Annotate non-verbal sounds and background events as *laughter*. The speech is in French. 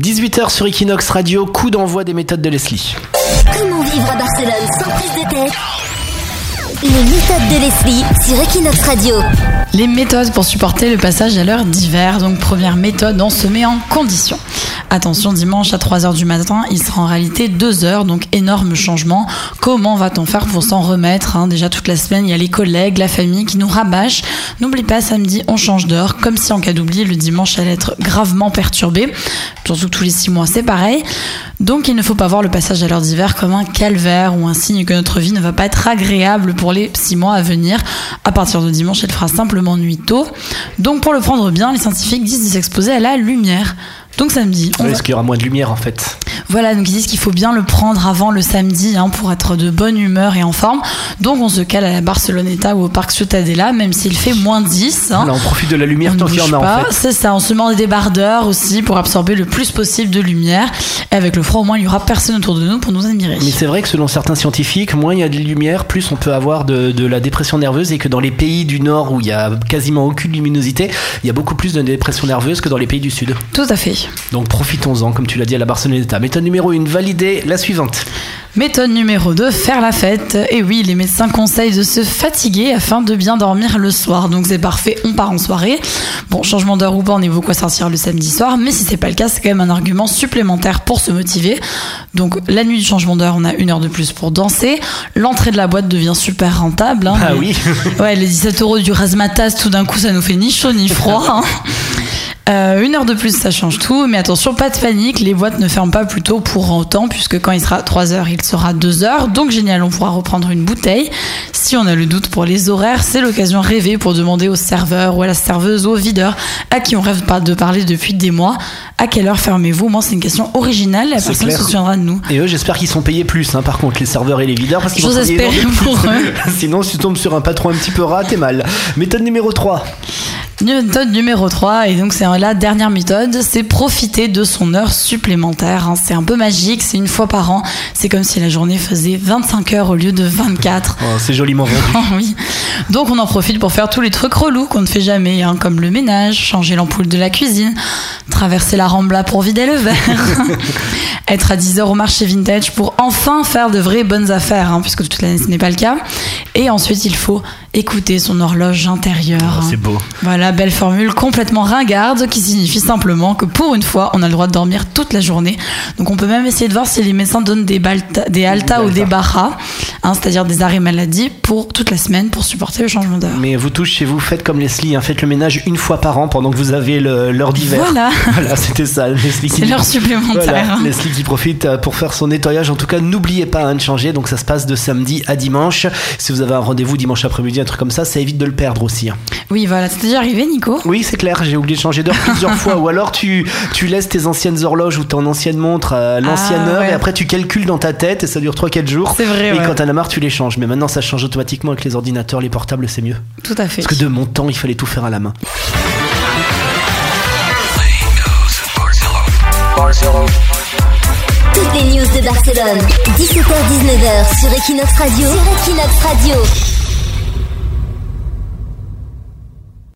18h sur Equinox Radio, coup d'envoi des méthodes de Leslie. Comment vivre à Barcelone sans prise de tête Les méthodes de Leslie sur Equinox Radio. Les méthodes pour supporter le passage à l'heure d'hiver. Donc première méthode, on se met en condition. Attention, dimanche à 3h du matin, il sera en réalité 2h, donc énorme changement. Comment va-t-on faire pour s'en remettre hein? Déjà toute la semaine, il y a les collègues, la famille qui nous rabâchent. N'oublie pas, samedi, on change d'heure, comme si en cas d'oubli, le dimanche allait être gravement perturbé. Surtout tous les 6 mois, c'est pareil. Donc il ne faut pas voir le passage à l'heure d'hiver comme un calvaire ou un signe que notre vie ne va pas être agréable pour les 6 mois à venir. À partir de dimanche, elle fera simplement nuit tôt. Donc pour le prendre bien, les scientifiques disent de s'exposer à la lumière. Donc samedi. on va- Est-ce qu'il y aura moins de lumière en fait Voilà, donc ils disent qu'il faut bien le prendre avant le samedi hein, pour être de bonne humeur et en forme. Donc on se cale à la Barceloneta ou au parc Ciutadella, même s'il fait moins 10. hein. Là, on profite de la lumière On tant qu'il y en a pas, en fait. c'est ça, on se met en débardeur aussi pour absorber le plus possible de lumière. Et avec le froid, au moins, il y aura personne autour de nous pour nous admirer. Mais c'est vrai que selon certains scientifiques, moins il y a de lumière, plus on peut avoir de, de la dépression nerveuse et que dans les pays du Nord où il y a quasiment aucune luminosité, il y a beaucoup plus de dépression nerveuse que dans les pays du Sud. Tout à fait. Donc profitons-en, comme tu l'as dit à la Barceloneta. Méthode numéro 1, valider la suivante. Méthode numéro 2, faire la fête. Et oui, les médecins conseillent de se fatiguer afin de bien dormir le soir. Donc c'est parfait, on part en soirée. Bon, changement d'heure ou pas, on est beaucoup à sortir le samedi soir. Mais si c'est pas le cas, c'est quand même un argument supplémentaire pour se motiver. Donc la nuit du changement d'heure, on a une heure de plus pour danser. L'entrée de la boîte devient super rentable. hein. Ah oui. *laughs* Ouais, les 17 euros du Razmataz, tout d'un coup, ça nous fait ni chaud ni froid. hein. *laughs* Euh, une heure de plus, ça change tout. Mais attention, pas de panique, les boîtes ne ferment pas plus tôt pour autant, puisque quand il sera 3 heures, il sera 2 heures. Donc génial, on pourra reprendre une bouteille. Si on a le doute pour les horaires, c'est l'occasion rêvée pour demander au serveur ou à la serveuse ou au videur, à qui on rêve pas de parler depuis des mois, à quelle heure fermez-vous? Moi, c'est une question originale, la personne clair. se souviendra de nous. Et eux, j'espère qu'ils sont payés plus, hein, par contre, les serveurs et les videurs, parce qu'ils vont de pour plus. eux. *laughs* Sinon, si tu tombes sur un patron un petit peu rat, t'es mal. Méthode numéro 3. Méthode numéro 3, et donc c'est la dernière méthode, c'est profiter de son heure supplémentaire. hein. C'est un peu magique, c'est une fois par an. C'est comme si la journée faisait 25 heures au lieu de 24. Oh, c'est joliment *laughs* vendu. oui. Donc on en profite pour faire tous les trucs relous qu'on ne fait jamais, hein, comme le ménage, changer l'ampoule de la cuisine, traverser la rambla pour vider le verre, *laughs* être à 10 heures au marché vintage pour enfin faire de vraies bonnes affaires, hein, puisque toute l'année ce n'est pas le cas. Et ensuite il faut écouter son horloge intérieure. Oh, c'est beau. Voilà, belle formule complètement ringarde qui signifie simplement que pour une fois, on a le droit de dormir toute la journée. Donc on peut même essayer de voir si les médecins donnent des, balta- des alta ou des barras, hein, c'est-à-dire des arrêts maladie pour toute la semaine pour supporter le changement d'heure. Mais vous tous chez vous, faites comme Leslie, hein, faites le ménage une fois par an pendant que vous avez l'heure d'hiver. Voilà. *laughs* Voilà, c'était ça, Leslie. C'est l'heure supplémentaire. Voilà, hein. Leslie qui profite euh, pour faire son nettoyage. En tout cas, n'oubliez pas hein, de changer. Donc ça se passe de samedi à dimanche. Si vous avez un rendez-vous dimanche après-midi, un truc comme ça, ça évite de le perdre aussi. Oui, voilà, c'est déjà arrivé, Nico Oui, c'est clair, j'ai oublié de changer d'heure plusieurs *laughs* fois. Ou alors tu, tu laisses tes anciennes horloges ou ton ancienne montre à l'ancienne Ah, heure ouais. et après tu calcules dans ta tête et ça dure 3-4 jours. C'est vrai, Et ouais. quand tu les changes. Mais maintenant, ça change automatiquement avec les ordinateurs, les portables, c'est mieux. Tout à fait. Parce que de mon temps, il fallait tout faire à la main. Toutes les news de Barcelone. 17h-19h sur Equinox Radio. Sur Equinox Radio.